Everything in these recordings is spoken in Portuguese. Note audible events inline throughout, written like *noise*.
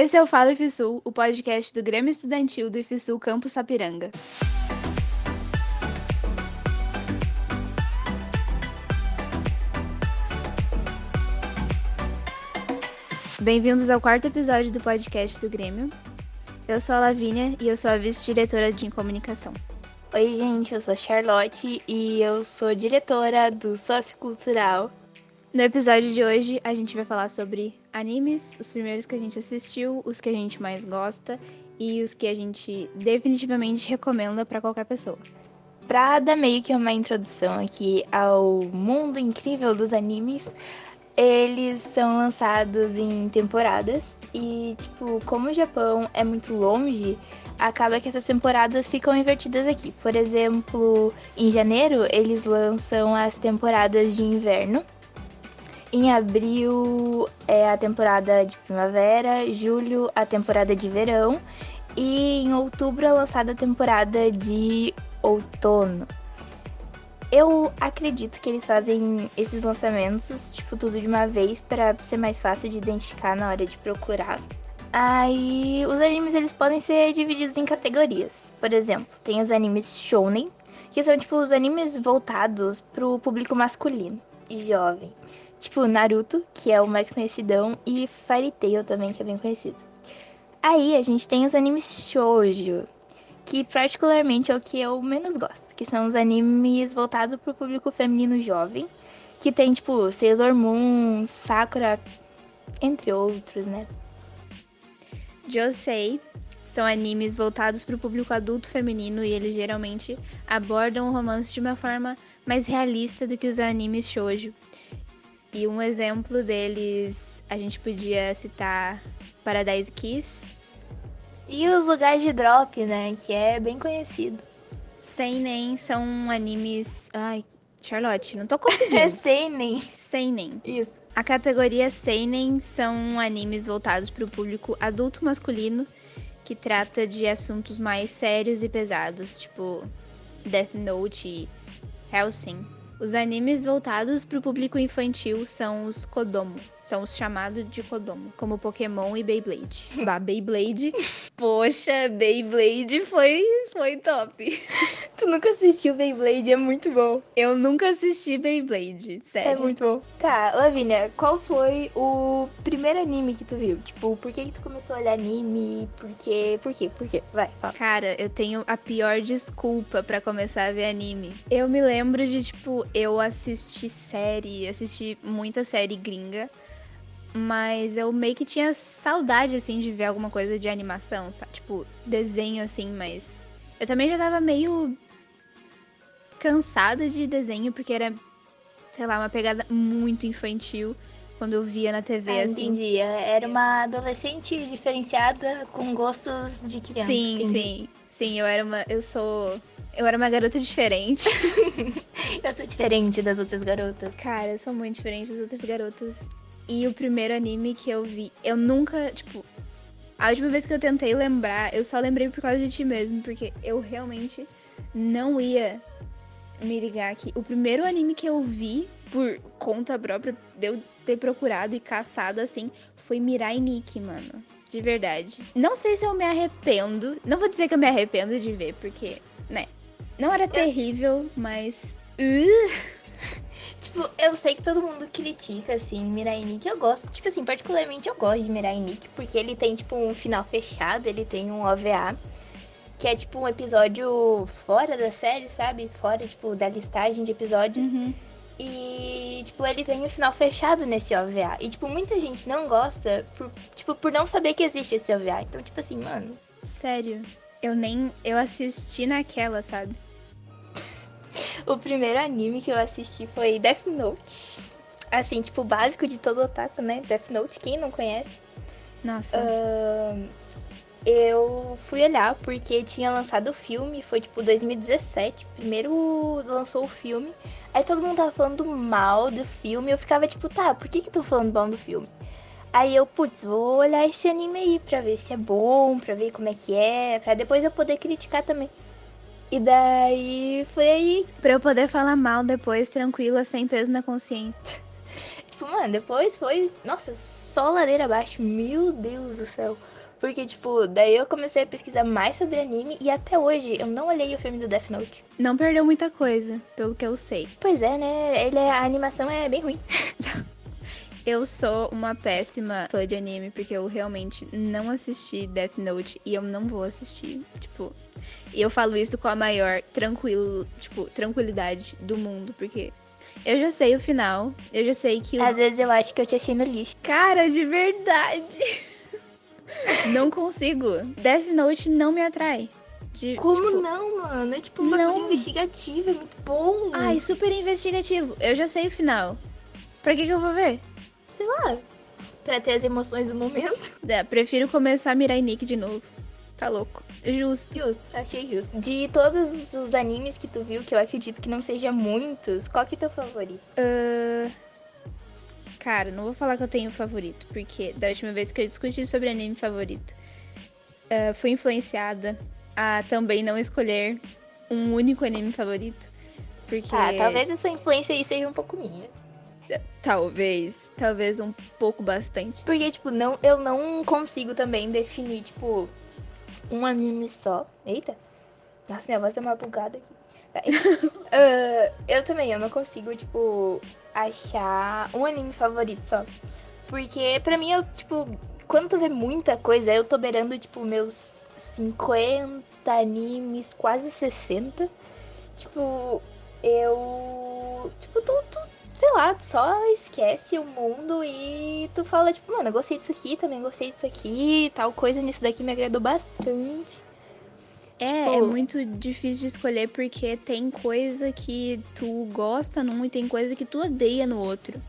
Esse é o Fala IFSUL, o podcast do Grêmio Estudantil do IFSUL Campus Sapiranga. Bem-vindos ao quarto episódio do podcast do Grêmio. Eu sou a Lavínia e eu sou a vice-diretora de comunicação. Oi, gente, eu sou a Charlotte e eu sou diretora do Sociocultural. No episódio de hoje, a gente vai falar sobre animes, os primeiros que a gente assistiu, os que a gente mais gosta e os que a gente definitivamente recomenda para qualquer pessoa. Pra dar meio que uma introdução aqui ao mundo incrível dos animes, eles são lançados em temporadas e, tipo, como o Japão é muito longe, acaba que essas temporadas ficam invertidas aqui. Por exemplo, em janeiro eles lançam as temporadas de inverno. Em abril é a temporada de primavera, julho a temporada de verão e em outubro é lançada a temporada de outono. Eu acredito que eles fazem esses lançamentos, tipo, tudo de uma vez para ser mais fácil de identificar na hora de procurar. Aí, os animes eles podem ser divididos em categorias. Por exemplo, tem os animes shounen, que são tipo os animes voltados pro público masculino e jovem. Tipo Naruto, que é o mais conhecidão, e Fairy Tail também, que é bem conhecido. Aí a gente tem os animes shoujo, que particularmente é o que eu menos gosto, que são os animes voltados pro público feminino jovem, que tem tipo Sailor Moon, Sakura, entre outros, né? Josei são animes voltados para o público adulto feminino e eles geralmente abordam o romance de uma forma mais realista do que os animes shoujo. E um exemplo deles, a gente podia citar Paradise Kiss. E os lugares de drop, né, que é bem conhecido. Seinen são animes... Ai, Charlotte, não tô conseguindo. é *laughs* Seinen. Seinen. Isso. A categoria Seinen são animes voltados para o público adulto masculino que trata de assuntos mais sérios e pesados, tipo Death Note e Hellsing. Os animes voltados para o público infantil são os Kodomo, são os chamados de Kodomo, como Pokémon e Beyblade. bah, Beyblade, *laughs* poxa, Beyblade foi, foi top. *laughs* Tu nunca assistiu Beyblade, é muito bom. Eu nunca assisti Beyblade, sério. É muito bom. Tá, Lavínia, qual foi o primeiro anime que tu viu? Tipo, por que, que tu começou a olhar anime? Por quê? Por quê? Por quê? Vai, fala. Cara, eu tenho a pior desculpa para começar a ver anime. Eu me lembro de, tipo, eu assisti série, assisti muita série gringa. Mas eu meio que tinha saudade, assim, de ver alguma coisa de animação, sabe? Tipo, desenho, assim, mas. Eu também já tava meio cansada de desenho, porque era, sei lá, uma pegada muito infantil quando eu via na TV, Ah, assim. entendi. Era uma adolescente diferenciada com gostos de criança. Sim, entendi. sim. Sim, eu era uma. Eu sou. Eu era uma garota diferente. *laughs* Eu sou diferente das outras garotas. Cara, eu sou muito diferente das outras garotas. E o primeiro anime que eu vi, eu nunca, tipo. A última vez que eu tentei lembrar, eu só lembrei por causa de ti mesmo, porque eu realmente não ia me ligar que o primeiro anime que eu vi por conta própria de eu ter procurado e caçado assim foi Mirai Nikki, mano. De verdade. Não sei se eu me arrependo. Não vou dizer que eu me arrependo de ver, porque, né? Não era terrível, mas. Uh, Tipo, eu sei que todo mundo critica, assim, Mirai Nikki. Eu gosto, tipo assim, particularmente eu gosto de Mirai Nikki, porque ele tem, tipo, um final fechado, ele tem um OVA, que é, tipo, um episódio fora da série, sabe? Fora, tipo, da listagem de episódios. uhum. E, tipo, ele tem um final fechado nesse OVA. E, tipo, muita gente não gosta, por, tipo, por não saber que existe esse OVA. Então, tipo assim, mano, Sério. Eu nem. Eu assisti naquela, sabe? O primeiro anime que eu assisti foi Death Note. Assim, tipo, o básico de todo otaku, né? Death Note, quem não conhece? Nossa. Ahn, eu fui olhar porque tinha lançado o filme, foi tipo 2017. Primeiro lançou o filme. Aí todo mundo tava falando mal do filme. Eu ficava tipo, tá, por que que tô falando mal do filme? Aí eu, putz, vou olhar esse anime aí pra ver se é bom, pra ver como é que é, pra depois eu poder criticar também. E daí foi aí, Pra eu poder falar mal depois, tranquila, sem peso na consciência. tipo, mano, depois foi, nossa, só ladeira abaixo. Meu Deus do céu. Porque, tipo, daí eu comecei a pesquisar mais sobre anime e até hoje eu não olhei o filme do Death Note. Não perdeu muita coisa, pelo que eu sei. Pois é, né? Ele é, a animação é bem ruim. *laughs* Eu sou uma péssima fã de anime, porque eu realmente não assisti Death Note e eu não vou assistir. Tipo, e eu falo isso com a maior tranquilo, tipo, tranquilidade do mundo, porque eu já sei o final, eu já sei que. O... Às vezes eu acho que eu te achei no lixo. Cara, de verdade. *laughs* não consigo. Death Note não me atrai. De, Como tipo, não, mano? É tipo uma não. coisa investigativa, é muito bom. Ai, super investigativo. Eu já sei o final. Pra que, que eu vou ver? Sei lá. Pra ter as emoções do momento. *laughs* É, prefiro começar a Mirai Nikki de novo. Tá louco. Justo. Justo, achei justo. De todos os animes que tu viu, que eu acredito que não seja muitos, qual que é teu favorito? Uh, Cara, não vou falar que eu tenho favorito, porque da última vez que eu discuti sobre anime favorito, uh, fui influenciada a também não escolher um único anime favorito. Porque. Ah, talvez essa influência aí seja um pouco minha. Talvez, talvez um pouco bastante. Porque, tipo, não, eu não consigo também definir, tipo, um anime só. Eita! Nossa, minha voz tá uma bugada aqui. Tá. uh, *laughs* eu também, eu não consigo, tipo, achar um anime favorito só. Porque, pra mim, eu, tipo, quando tu vê muita coisa, eu tô beirando, tipo, meus 50 animes, quase 60. Tipo, eu. Tipo, tu, tu sei lá, tu só esquece o mundo e tu fala, tipo, mano, eu gostei disso aqui, também gostei disso aqui, tal coisa nisso daqui me agradou bastante. É, tipo... é muito difícil de escolher porque tem coisa que tu gosta num e tem coisa que tu odeia no outro.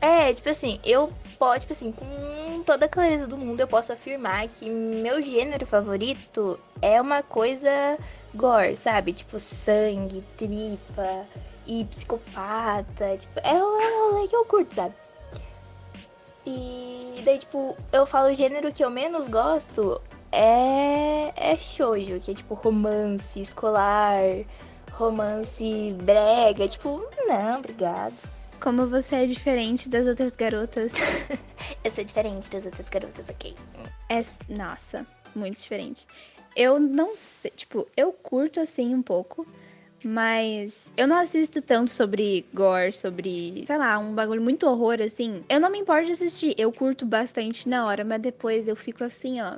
É, tipo assim, eu posso, tipo assim, com toda a clareza do mundo, eu posso afirmar que meu gênero favorito é uma coisa gore, sabe? Tipo, sangue, tripa, e psicopata. Tipo, é um rolê que eu curto, sabe? E daí, tipo, eu falo o gênero que eu menos gosto é, é shoujo, que é tipo romance escolar, romance brega. Tipo, não, obrigado. Como você é diferente das outras garotas. *laughs* eu sou diferente das outras garotas, ok? É, nossa, muito diferente. Eu não sei, tipo, eu curto assim um pouco. Mas eu não assisto tanto sobre gore, sobre, sei lá, um bagulho muito horror, assim. Eu não me importo de assistir. Eu curto bastante na hora, mas depois eu fico assim, ó,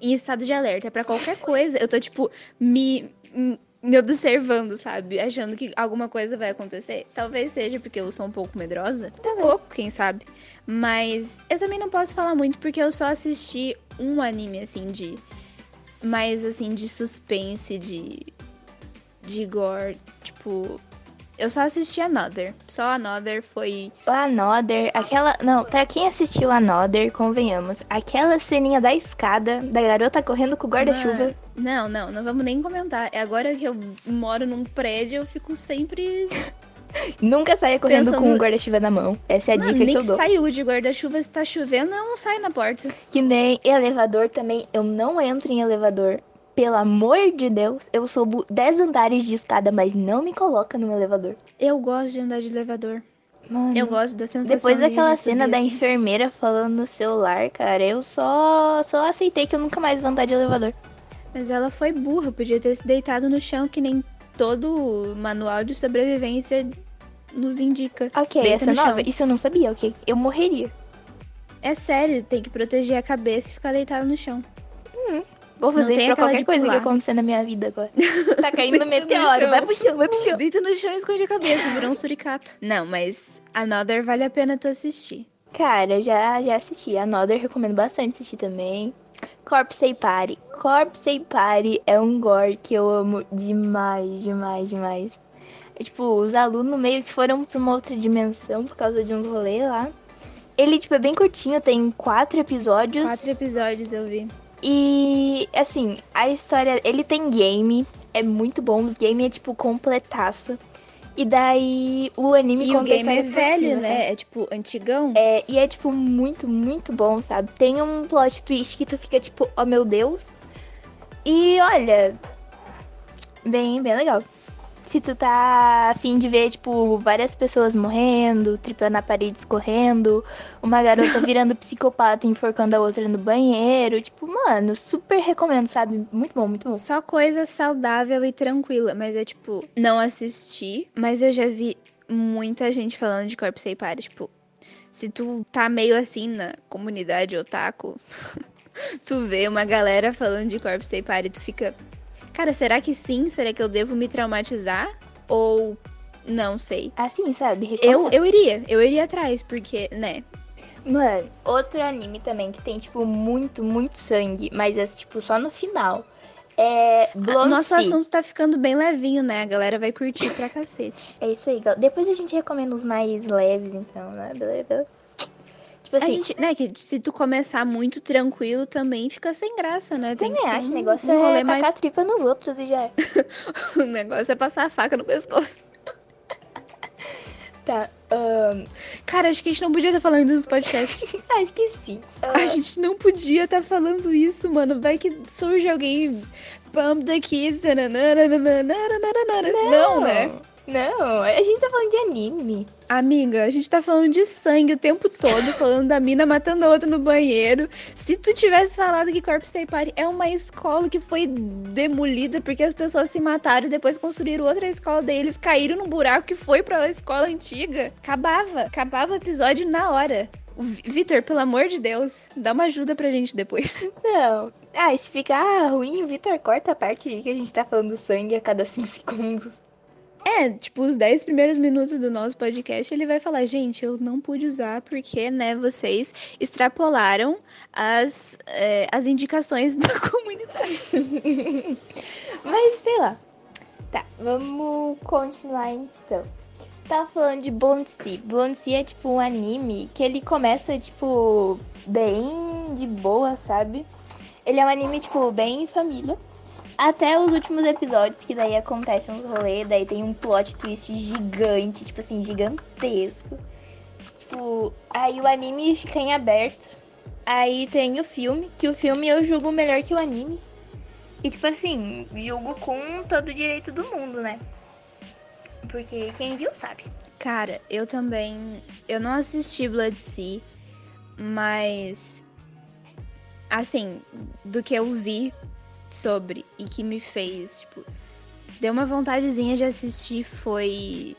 em estado de alerta. para qualquer coisa, eu tô, tipo, me, me observando, sabe? Achando que alguma coisa vai acontecer. Talvez seja porque eu sou um pouco medrosa. Um pouco, quem sabe. Mas eu também não posso falar muito porque eu só assisti um anime, assim, de. Mais, assim, de suspense, de de gore, tipo. Eu só assisti Another. Só Another foi. Another, aquela. Não, pra quem assistiu Another, convenhamos. Aquela ceninha da escada, da garota correndo com o guarda-chuva. Não, não, não vamos nem comentar. É agora que eu moro num prédio, eu fico sempre. *laughs* Nunca saia correndo Pensando... com o guarda-chuva na mão. Essa é a Mano, dica que eu dou. saiu de guarda-chuva, se tá chovendo, eu não saio na porta. Que nem elevador também. Eu não entro em elevador pelo amor de Deus, eu subo 10 andares de escada, mas não me coloca no elevador. Eu gosto de andar de elevador. Mano, eu gosto da sensação Depois daquela cena da enfermeira falando no celular, cara, eu só só aceitei que eu nunca mais vou andar de elevador. Mas ela foi burra, podia ter se deitado no chão que nem todo manual de sobrevivência nos indica. Ok, Deita essa é nova, chão. isso eu não sabia, ok. Eu morreria. É sério, tem que proteger a cabeça e ficar deitado no chão. Hum, Vou fazer isso pra qualquer coisa que acontecer na minha vida agora. *laughs* Tá caindo meteoro. Vai pro chão, vai pro chão. Deita no chão e esconde a cabeça, virou um suricato. Não, mas Another vale a pena tu assistir. Cara, eu já, já assisti. Another recomendo bastante assistir também. Corpse Party. Corpse Party é um gore que eu amo demais, demais, demais. É, tipo, os alunos meio que foram pra uma outra dimensão por causa de uns rolês lá. Ele, tipo, é bem curtinho, tem quatro episódios. Quatro episódios eu vi. E, assim, a história. Ele tem game, é muito bom. Os game é, tipo, completaço. E daí o anime e o game é velho, cima, né? É tipo antigão. É, e é tipo muito, muito bom, sabe? Tem um plot twist que tu fica tipo, oh meu Deus. E olha, bem, bem legal. Se tu tá afim de ver, tipo, várias pessoas morrendo, tripando a parede escorrendo, uma garota *laughs* virando psicopata e enforcando a outra no banheiro. Tipo, mano, super recomendo, sabe? Muito bom, muito bom. Só coisa saudável e tranquila. Mas é tipo, não assisti, mas eu já vi muita gente falando de Corpo Sem Party. Tipo, se tu tá meio assim na comunidade otaku, *laughs* tu vê uma galera falando de Corpo Stay Party, tu fica. Cara, será que sim? Será que eu devo me traumatizar? Ou não sei? Assim, sabe? Eu, eu iria, eu iria atrás, porque, né? Mano, outro anime também que tem, tipo, muito, muito sangue, mas é, tipo, só no final. É Blonde Nosso assunto tá ficando bem levinho, né? A galera vai curtir pra cacete. É isso aí, galera. Depois a gente recomenda os mais leves, então, né? Beleza? Tipo assim, a gente, né, que se tu começar muito tranquilo também fica sem graça, né? Tem também acho, um, o negócio um é tacar mais... a tripa nos outros e já é. *laughs* o negócio é passar a faca no pescoço. Tá. Um... Cara, acho que a gente não podia estar falando isso no podcast. *laughs* acho que sim. Uh... A gente não podia estar falando isso, mano. Vai que surge alguém. Pump the kids. Não, não né? Não, a gente tá falando de anime. Amiga, a gente tá falando de sangue o tempo todo, *laughs* falando da mina matando a outra no banheiro. Se tu tivesse falado que Corpse Stay Party é uma escola que foi demolida porque as pessoas se mataram e depois construíram outra escola, daí eles caíram num buraco que foi pra escola antiga, acabava. Acabava o episódio na hora. Vitor, pelo amor de Deus, dá uma ajuda pra gente depois. *laughs* Não. Ah, se ficar ruim, o Vitor corta a parte que a gente tá falando sangue a cada 5 segundos. É, tipo, os 10 primeiros minutos do nosso podcast, ele vai falar, gente, eu não pude usar porque, né, vocês extrapolaram as, é, as indicações *laughs* da comunidade. *laughs* Mas, sei lá. Tá, vamos continuar então. Tava falando de. Blonde Sea é, tipo, um anime que ele começa, tipo, bem de boa, sabe? Ele é um anime, tipo, bem família. Até os últimos episódios, que daí acontecem uns rolês, daí tem um plot twist gigante, tipo assim, gigantesco. Tipo, aí o anime fica em aberto. Aí tem o filme, que o filme eu julgo melhor que o anime. E tipo assim, julgo com todo o direito do mundo, né? Porque quem viu sabe. Cara, eu também. Eu não assisti Blood Sea, mas. Assim, do que eu vi sobre e que me fez, tipo, deu uma vontadezinha de assistir foi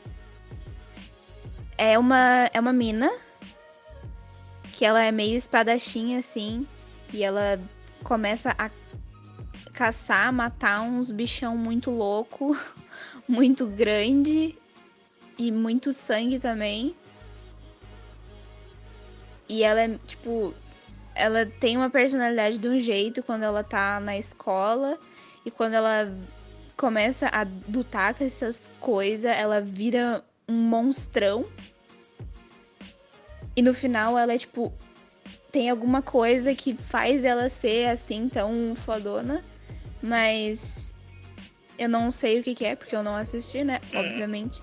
é uma é uma mina que ela é meio espadachim assim e ela começa a caçar, matar uns bichão muito louco, *laughs* muito grande e muito sangue também. E ela é, tipo, ela tem uma personalidade de um jeito quando ela tá na escola e quando ela começa a lutar com essas coisas, ela vira um monstrão. E no final ela é tipo tem alguma coisa que faz ela ser assim tão fodona, mas eu não sei o que, que é porque eu não assisti, né? Obviamente.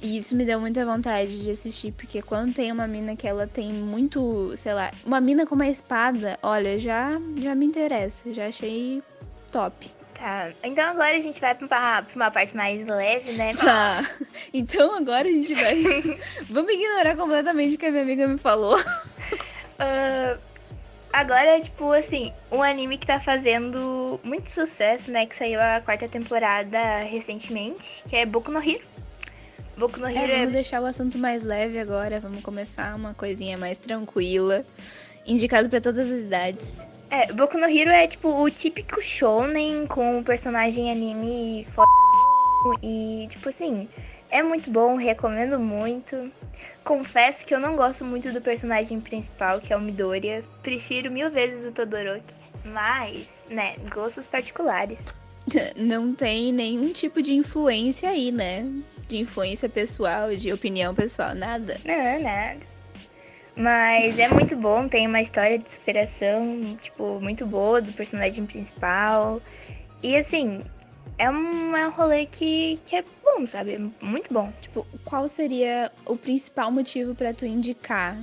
E isso me deu muita vontade de assistir, porque quando tem uma mina que ela tem muito, sei lá, uma mina com uma espada, olha, já, já me interessa, já achei top. Tá, então agora a gente vai pra uma, pra uma parte mais leve, né? Tá, *laughs* então agora a gente vai. *laughs* Vamos ignorar completamente o que a minha amiga me falou. Uh, *laughs* agora, tipo, assim, um anime que tá fazendo muito sucesso, né? Que saiu a quarta temporada recentemente, que é Boku no Hero. Boku no Hero é, vamos deixar o assunto mais leve agora. Vamos começar uma coisinha mais tranquila. Indicado para todas as idades. É, Boku no Hero é tipo o típico shonen com o personagem anime foda e tipo assim, é muito bom, recomendo muito. Confesso que eu não gosto muito do personagem principal, que é o Midoriya. Prefiro mil vezes o Todoroki. Mas, né, gostos particulares. *laughs* Não tem nenhum tipo de influência aí, né? De influência pessoal, de opinião pessoal, nada? Não, nada. Mas é muito bom, tem uma história de superação, tipo, muito boa do personagem principal. E assim, é um, é um rolê que, que é bom, sabe? É muito bom. Tipo, qual seria o principal motivo para tu indicar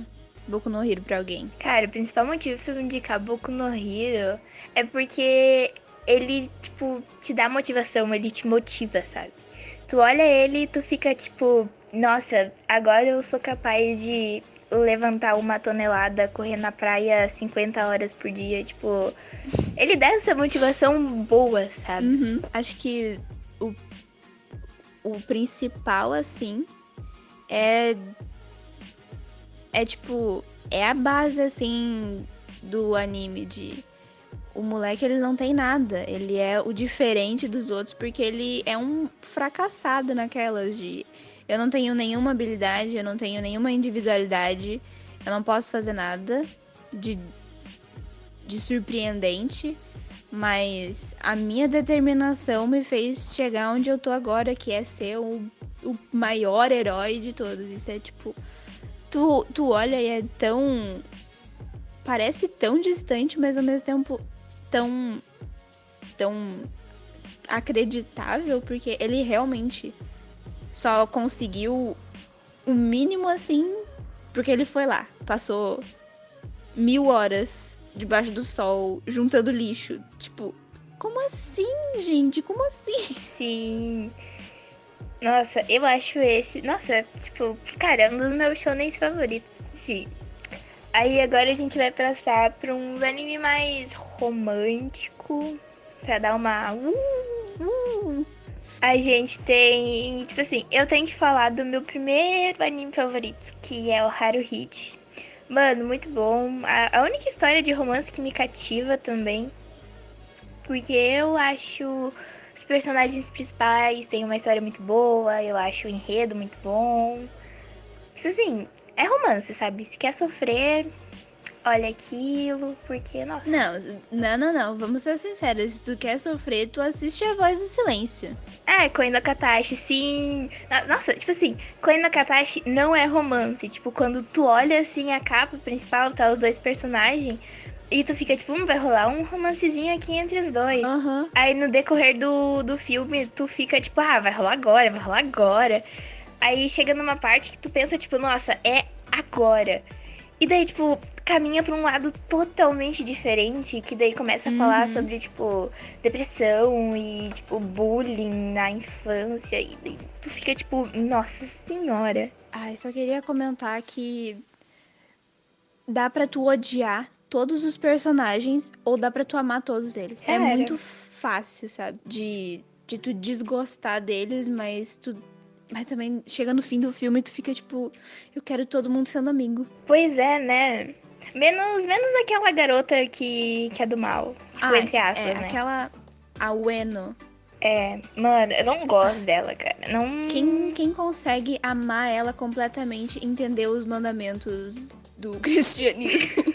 Boku no Hero pra alguém? Cara, o principal motivo pra eu indicar Boku no Hero é porque ele, tipo, te dá motivação, ele te motiva, sabe? Tu olha ele e tu fica tipo, nossa, agora eu sou capaz de levantar uma tonelada, correr na praia 50 horas por dia, tipo, ele dá essa motivação boa, sabe? Uhum. Acho que o, o principal, assim, é. É tipo. É a base, assim, do anime de. O moleque, ele não tem nada. Ele é o diferente dos outros porque ele é um fracassado naquelas de. Eu não tenho nenhuma habilidade, eu não tenho nenhuma individualidade, eu não posso fazer nada de, de surpreendente, mas a minha determinação me fez chegar onde eu tô agora, que é ser o, o maior herói de todos. Isso é tipo. Tu, tu olha e é tão. Parece tão distante, mas ao mesmo tempo tão. tão acreditável, porque ele realmente só conseguiu o mínimo assim, porque ele foi lá, passou mil horas debaixo do sol, juntando lixo. Tipo, como assim, gente? Como assim? *laughs* Sim. Nossa, eu acho esse. Nossa, tipo, cara, é um dos meus shonens favoritos. Sim. Aí agora a gente vai passar pra um anime mais romântico. Pra dar uma. Uh, uh. A gente tem. Tipo assim, eu tenho que falar do meu primeiro anime favorito, que é o Haruhide. Mano, muito bom. A, a única história de romance que me cativa também. Porque eu acho os personagens principais têm uma história muito boa, eu acho o enredo muito bom. Tipo assim, é romance, sabe? Se quer sofrer, olha aquilo, porque, nossa. Não, não, não, não. Vamos ser sinceros. Se tu quer sofrer, tu assiste a voz do silêncio. É, Koino Katashi, sim. Nossa, tipo assim, Koino Katashi não é romance. Tipo, quando tu olha assim a capa principal, tá os dois personagens. E tu fica tipo, hum, vai rolar um romancezinho aqui entre os dois. Uhum. Aí no decorrer do, do filme, tu fica tipo, ah, vai rolar agora, vai rolar agora. Aí chega numa parte que tu pensa, tipo, nossa, é agora. E daí, tipo, caminha pra um lado totalmente diferente, que daí começa a uhum. falar sobre, tipo, depressão e, tipo, bullying na infância. E daí tu fica, tipo, nossa senhora. Ai, só queria comentar que dá pra tu odiar todos os personagens ou dá pra tu amar todos eles. É, é muito fácil, sabe? De, de tu desgostar deles, mas tu mas também chega no fim do filme e tu fica tipo, eu quero todo mundo sendo amigo. Pois é, né? Menos, menos aquela garota que, que é do mal. Tipo, ah, entre aspas, é, né? Aquela. A Ueno. É, mano, eu não gosto dela, cara. Não... Quem, quem consegue amar ela completamente, entender os mandamentos do *laughs* cristianismo. *laughs*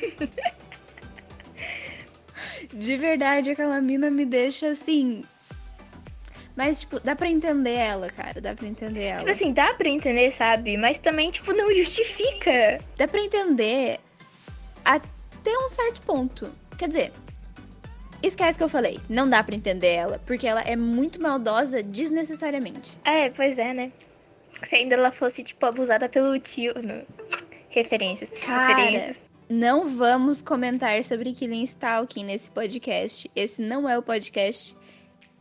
De verdade, aquela mina me deixa assim, mas, tipo, dá pra entender ela, cara. Dá pra entender ela. Tipo assim, dá pra entender, sabe? Mas também, tipo, não justifica. Dá pra entender até um certo ponto. Quer dizer, esquece que eu falei. Não dá pra entender ela, porque ela é muito maldosa desnecessariamente. É, pois é, né? Se ainda ela fosse, tipo, abusada pelo tio. No... Referências. Cara, referências. não vamos comentar sobre Killing Stalking nesse podcast. Esse não é o podcast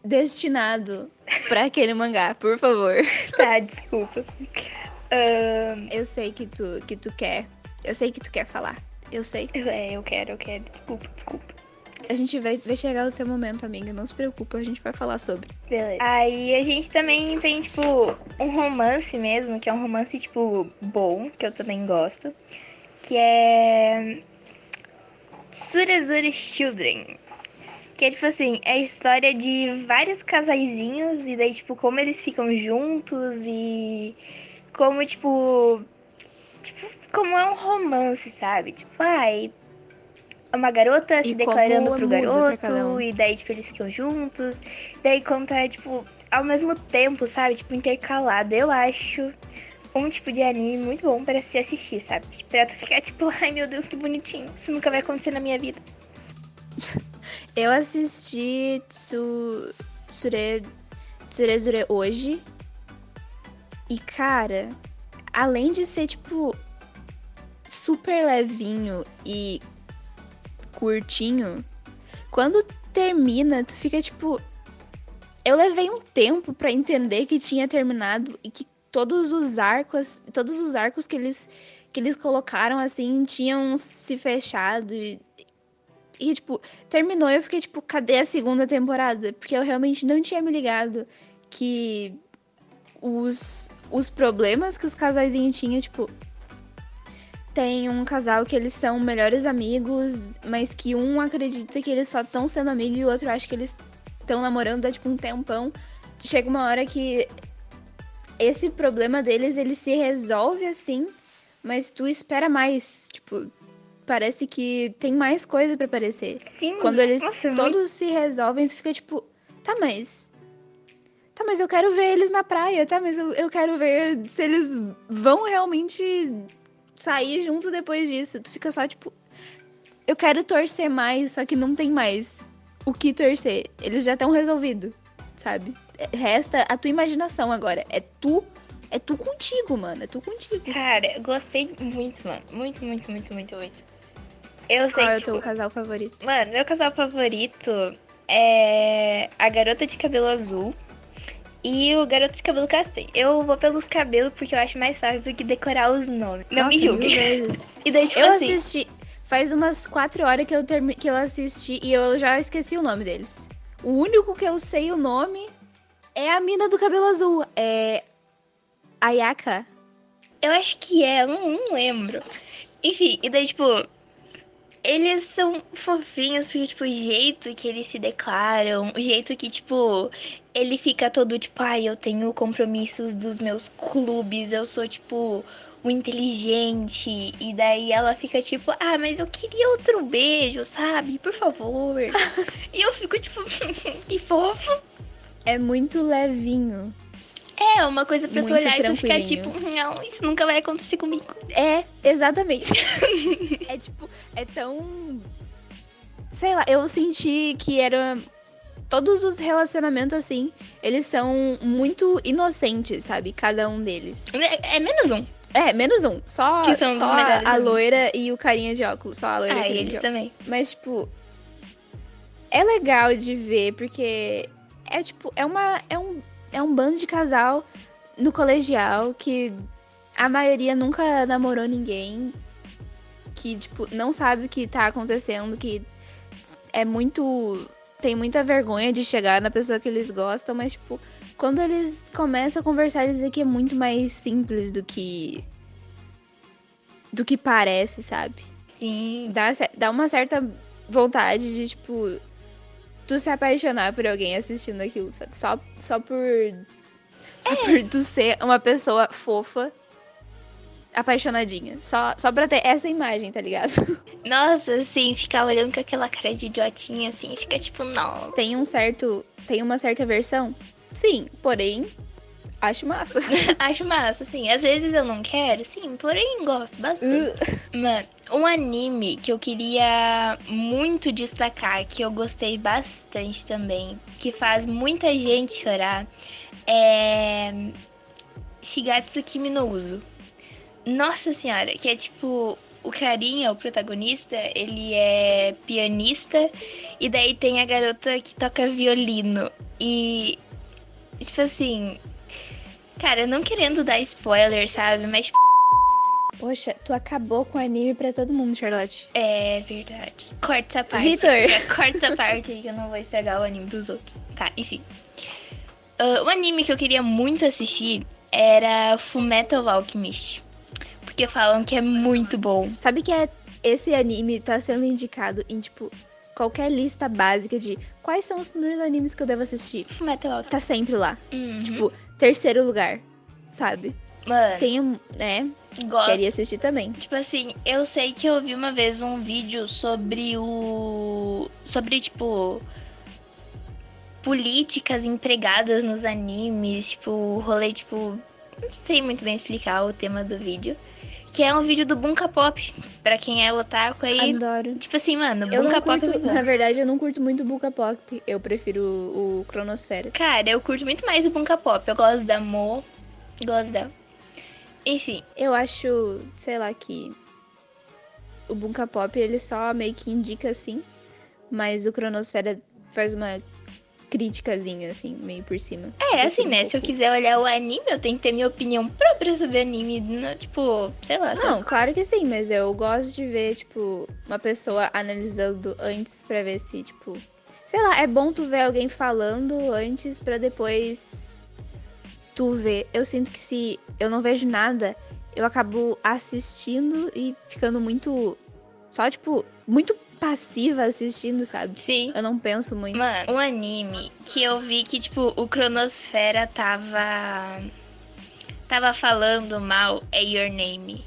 destinado para aquele mangá, por favor. *laughs* Tá, desculpa. Um... Eu sei que tu, que tu quer. Eu sei que tu quer falar. Eu sei. É, eu quero, eu quero. Desculpa, desculpa. A gente vai, vai chegar o seu momento, amiga. Não se preocupa, a gente vai falar sobre. Beleza. Aí a gente também tem, tipo, um romance mesmo, que é um romance, tipo, bom, que eu também gosto. Que é. Surezuri Children. Que é tipo assim, é a história de vários casaizinhos e daí, tipo, como eles ficam juntos e como, tipo. Tipo, como é um romance, sabe? Tipo, ai. Uma garota se declarando pro garoto, um. e daí, tipo, eles ficam juntos. Daí conta, tipo, ao mesmo tempo, sabe? Tipo, intercalado. Eu acho um tipo de anime muito bom para se assistir, sabe? Pra tu ficar, tipo, *laughs* ai meu Deus, que bonitinho. Isso nunca vai acontecer na minha vida. *laughs* Eu assisti Tsu... Tsure... Tsurezure hoje. E, cara, além de ser, tipo, super levinho e curtinho, quando termina, tu fica tipo. Eu levei um tempo pra entender que tinha terminado e que todos os arcos, todos os arcos que eles que eles colocaram assim tinham se fechado e, e tipo, terminou e eu fiquei tipo, cadê a segunda temporada? Porque eu realmente não tinha me ligado que os os problemas que os casaizinhos tinham, tipo, tem um casal que eles são melhores amigos, mas que um acredita que eles só estão sendo amigos e o outro acha que eles estão namorando há tipo um tempão. Chega uma hora que esse problema deles ele se resolve assim, mas tu espera mais, tipo, parece que tem mais coisa para aparecer. Sim, Quando eles nossa, todos muito- se resolvem, tu fica tipo, tá, mas Tá, mas eu quero ver eles na praia, tá? Mas eu, eu quero ver se eles vão realmente sair junto depois disso. Tu fica só tipo. Eu quero torcer mais, só que não tem mais o que torcer. Eles já estão resolvidos, sabe? É- Resta a tua imaginação agora. É tu. É tu contigo, mano. É tu contigo. Cara, eu gostei muito, mano. Muito, muito, muito, muito, muito. Eu sei Qual é o teu tipo, casal favorito? Mano, meu casal favorito é a garota de cabelo azul e o garoto de cabelo castanho. Eu vou pelos cabelos porque eu acho mais fácil do que decorar os nomes. Não me Nossa, julgue. mil vezes. *laughs* E daí, tipo Eu assim, assisti. Faz umas quatro horas que eu, termi... que eu assisti e eu já esqueci o nome deles. O único que eu sei o nome é a mina do cabelo azul. É. Ayaka. eu acho que é, eu não, não lembro. Enfim, e daí, tipo, eles são fofinhos porque, tipo, o jeito que eles se declaram, o jeito que, tipo, ele fica todo, tipo, ai, eu tenho compromissos dos meus clubes, eu sou, tipo, o inteligente. E daí ela fica, tipo, ah, mas eu queria outro beijo, sabe? Por favor. *laughs* e eu fico, tipo, *laughs* que fofo. É muito levinho. É, uma coisa pra tu olhar e tu ficar, tipo, não, isso nunca vai acontecer comigo. É, exatamente. *laughs* é tipo, é tão. Sei lá, eu senti que era. Todos os relacionamentos, assim, eles são muito inocentes, sabe? Cada um deles. É, é menos um. É, menos um. Só, Que são só melhores a loira e o carinha de óculos. Só a loira e o Ah, carinha de eles óculos. também. Mas, tipo. É legal de ver, porque é tipo, é uma. É um, é um bando de casal no colegial que a maioria nunca namorou ninguém. Que, tipo, não sabe o que tá acontecendo, que é muito. Tem muita vergonha de chegar na pessoa que eles gostam, mas, tipo, quando eles começam a conversar, eles dizem que é muito mais simples do que. do que parece, sabe? Sim. dá, dá uma certa vontade de, tipo, tu se apaixonar por alguém assistindo aquilo, sabe? Só, só por. Só por tu ser uma pessoa fofa, apaixonadinha. Só, só pra ter essa imagem, tá ligado? *laughs* Nossa, assim, ficar olhando com aquela cara de idiotinha, assim, fica tipo, não. Tem um certo. Tem uma certa versão? Sim, porém, acho massa. *laughs* Acho massa, assim. Às vezes eu não quero, sim, porém gosto bastante. Mano, um anime que eu queria muito destacar, que eu gostei bastante também, que faz muita gente chorar, é. Shigatsu Kimi no Uso. Nossa senhora, que é tipo. O carinha, o protagonista, ele é pianista e daí tem a garota que toca violino. E. Tipo assim. Cara, não querendo dar spoiler, sabe? Mas tipo, Poxa, tu acabou com o anime pra todo mundo, Charlotte. É verdade. Corta essa parte. Vitor. Corta essa parte aí que eu não vou estragar o anime dos outros. Tá, enfim. Ah, o anime que eu queria muito assistir era Fullmetal Alchemist. Porque falam que é muito bom. Sabe que é, esse anime tá sendo indicado em, tipo, qualquer lista básica de quais são os primeiros animes que eu devo assistir? Fullmetal Alchemist. Tá sempre lá. Uhum. Tipo, terceiro lugar, sabe? Mano, Tem um, né? gosto. Queria assistir também. Tipo assim, eu sei que eu vi uma vez um vídeo sobre o. Sobre, tipo. Políticas empregadas nos animes, tipo, rolê, tipo. Não sei muito bem explicar o tema do vídeo. Que é um vídeo do Bunka Pop. Pra quem é otaku aí. Adoro. Tipo assim, mano, Eu Bunka Pop é curto, bom. na verdade, eu não curto muito Bunka Pop. Eu prefiro o, o Cronosfera. Cara, eu curto muito mais o Bunka Pop. Eu gosto da Mo. Gosto dela. Enfim, Eu acho, sei lá, que o Bunka Pop, ele só meio que indica assim. Mas o Cronosfera faz uma criticazinha, assim, meio por cima. É, assim, né? Se eu quiser olhar o anime, eu tenho que ter minha opinião própria sobre anime. Não, tipo, sei lá. Não, sabe? claro que sim, mas eu gosto de ver, tipo, uma pessoa analisando antes pra ver se, tipo. Sei lá, é bom tu ver alguém falando antes pra depois tu ver. Eu sinto que se eu não vejo nada, eu acabo assistindo e ficando muito. Só, tipo, muito passiva assistindo, sabe? Sim. Eu não penso muito. Mano, um anime que eu vi que, tipo, o Cronosfera tava. tava falando mal é Your Name.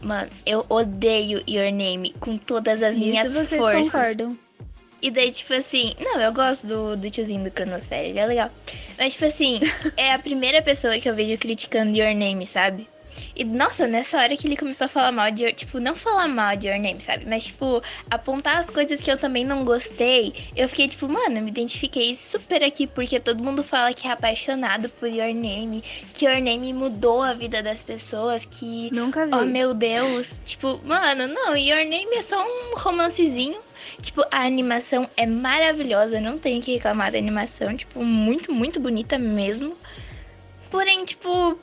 Mano, eu odeio Your Name com todas as Isso minhas vocês forças. concordam. E daí, tipo assim, não, eu gosto do, do tiozinho do Cronosfera, ele é legal. Mas, tipo assim, *laughs* é a primeira pessoa que eu vejo criticando Your Name, sabe? E, nossa, nessa hora que ele começou a falar mal de. Tipo, não falar mal de Your Name, sabe? Mas, tipo, apontar as coisas que eu também não gostei. Eu fiquei, tipo, mano, me identifiquei super aqui. Porque todo mundo fala que é apaixonado por Your Name. Que Your Name mudou a vida das pessoas. Que, Nunca vi. oh meu Deus. Tipo, mano, não, Your Name é só um romancezinho. Tipo, a animação é maravilhosa. Não tenho que reclamar da animação. Tipo, muito, muito bonita mesmo. Porém, tipo,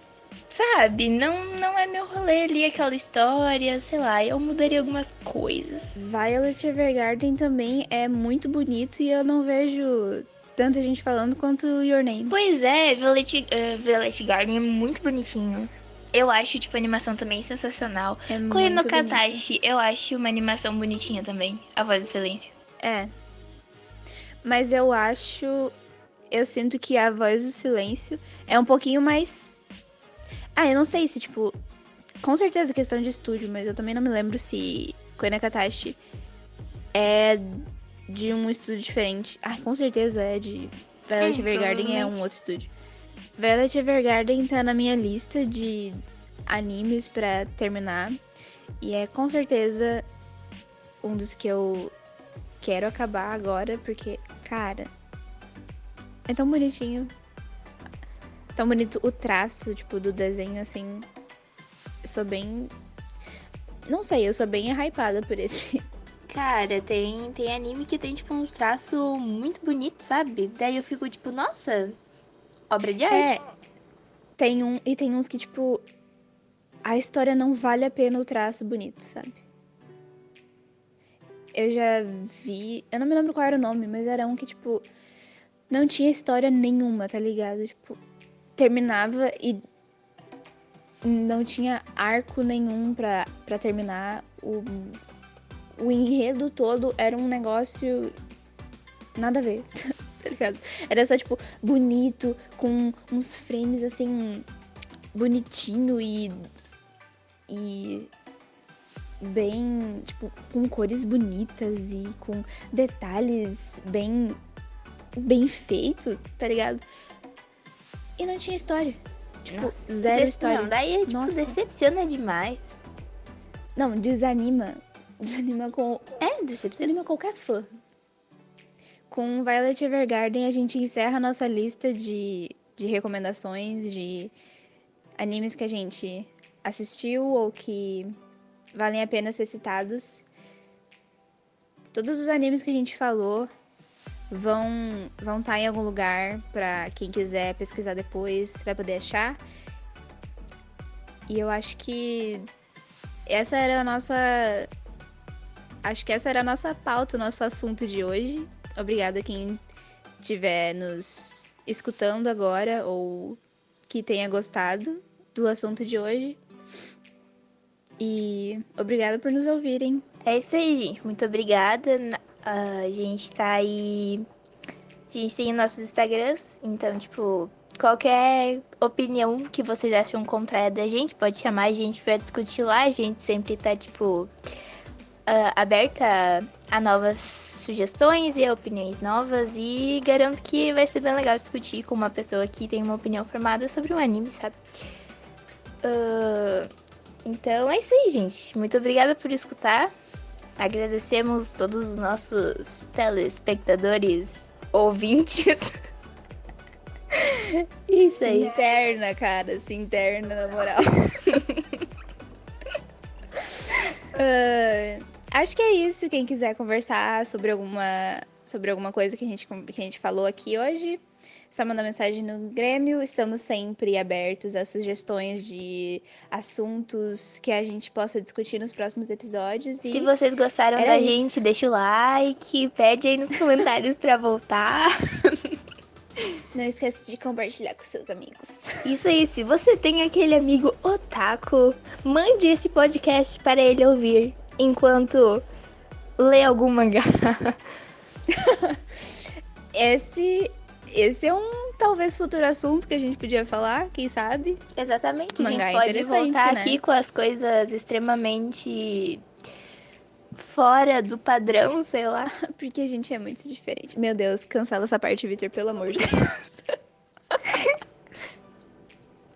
sabe, não, não é meu rolê ali aquela história, sei lá, eu mudaria algumas coisas. Violet Evergarden também é muito bonito e eu não vejo tanta gente falando quanto Your Name. Pois é, Violet, uh, Violet Garden é muito bonitinho. Eu acho, tipo, a animação também sensacional. É Koe no. Katashi, eu acho uma animação bonitinha também. A Voz do Silêncio. É. Mas eu acho. Eu sinto que a voz do silêncio é um pouquinho mais. Ah, eu não sei se, tipo. Com certeza questão de estúdio, mas eu também não me lembro se Koina Katashi é de um estúdio diferente. Ah, com certeza é de. Violet É, Evergarden é um outro estúdio. Violet Evergarden tá na minha lista de animes pra terminar. E é com certeza um dos que eu quero acabar agora, porque, cara, é tão bonitinho. Tão bonito o traço, tipo, do desenho, assim. Eu sou bem. Não sei, eu sou bem hypada por esse. *laughs* Cara, tem, tem anime que tem, tipo, uns traços muito bonitos, sabe? Daí eu fico, tipo, nossa, obra de arte. É. Tem um. E tem uns que, tipo. A história não vale a pena o traço bonito, sabe? Eu já vi. Eu não me lembro qual era o nome, mas era um que, tipo. Não tinha história nenhuma, tá ligado? Tipo, terminava e. Não tinha arco nenhum pra terminar. O, o enredo todo era um negócio. Nada a ver, *laughs* tá ligado? Era só, tipo, bonito, com uns frames assim. bonitinho e. E. Bem. Tipo, com cores bonitas e com detalhes bem. bem feitos, tá ligado? E não tinha história. Tipo, Nossa, zero história. Não, daí, tipo, Nossa. decepciona demais. Não, desanima. Desanima com. É, decepciona. Qualquer fã. Com Violet Evergarden, a gente encerra a nossa lista de, de recomendações de animes que a gente assistiu ou que valem a pena ser citados. Todos os animes que a gente falou vão vão estar em algum lugar pra quem quiser pesquisar depois, vai poder achar. E eu acho que essa era a nossa acho que essa era a nossa pauta, o nosso assunto de hoje. Obrigada a quem estiver nos escutando agora ou que tenha gostado do assunto de hoje. E obrigada por nos ouvirem. É isso aí, gente. Muito obrigada. Na- A gente tá aí. A gente tem nossos Instagrams. Então, tipo, qualquer opinião que vocês acham contrária da gente, pode chamar a gente pra discutir lá. A gente sempre tá, tipo, ah, aberta a novas sugestões e a opiniões novas. E garanto que vai ser bem legal discutir com uma pessoa que tem uma opinião formada sobre um anime, sabe? Ah, então é isso aí, gente. Muito obrigada por escutar. Agradecemos todos os nossos telespectadores, ouvintes. *laughs* Isso aí. interna, cara. Se interna, na moral. *laughs* Ah, acho que é isso. Quem quiser conversar sobre alguma, sobre alguma coisa que a, gente, que a gente falou aqui hoje, só mandar mensagem no Grêmio. Estamos sempre abertos a sugestões de assuntos que a gente possa discutir nos próximos episódios. Se vocês gostaram da isso. gente, deixa o like, pede aí nos *laughs* comentários pra voltar. não esqueça de compartilhar com seus amigos. Isso aí, se você tem aquele amigo otaku, mande esse podcast para ele ouvir enquanto lê algum mangá. *laughs* Esse, esse é um talvez futuro assunto que a gente podia falar, quem sabe? Exatamente, a gente pode voltar né? aqui com as coisas extremamente fora do padrão, sei lá. *laughs* Porque a gente é muito diferente. Meu Deus, cancela essa parte, Victor, pelo amor de Deus.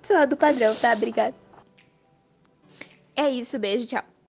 Só do padrão, tá? Obrigada. É isso, beijo, tchau.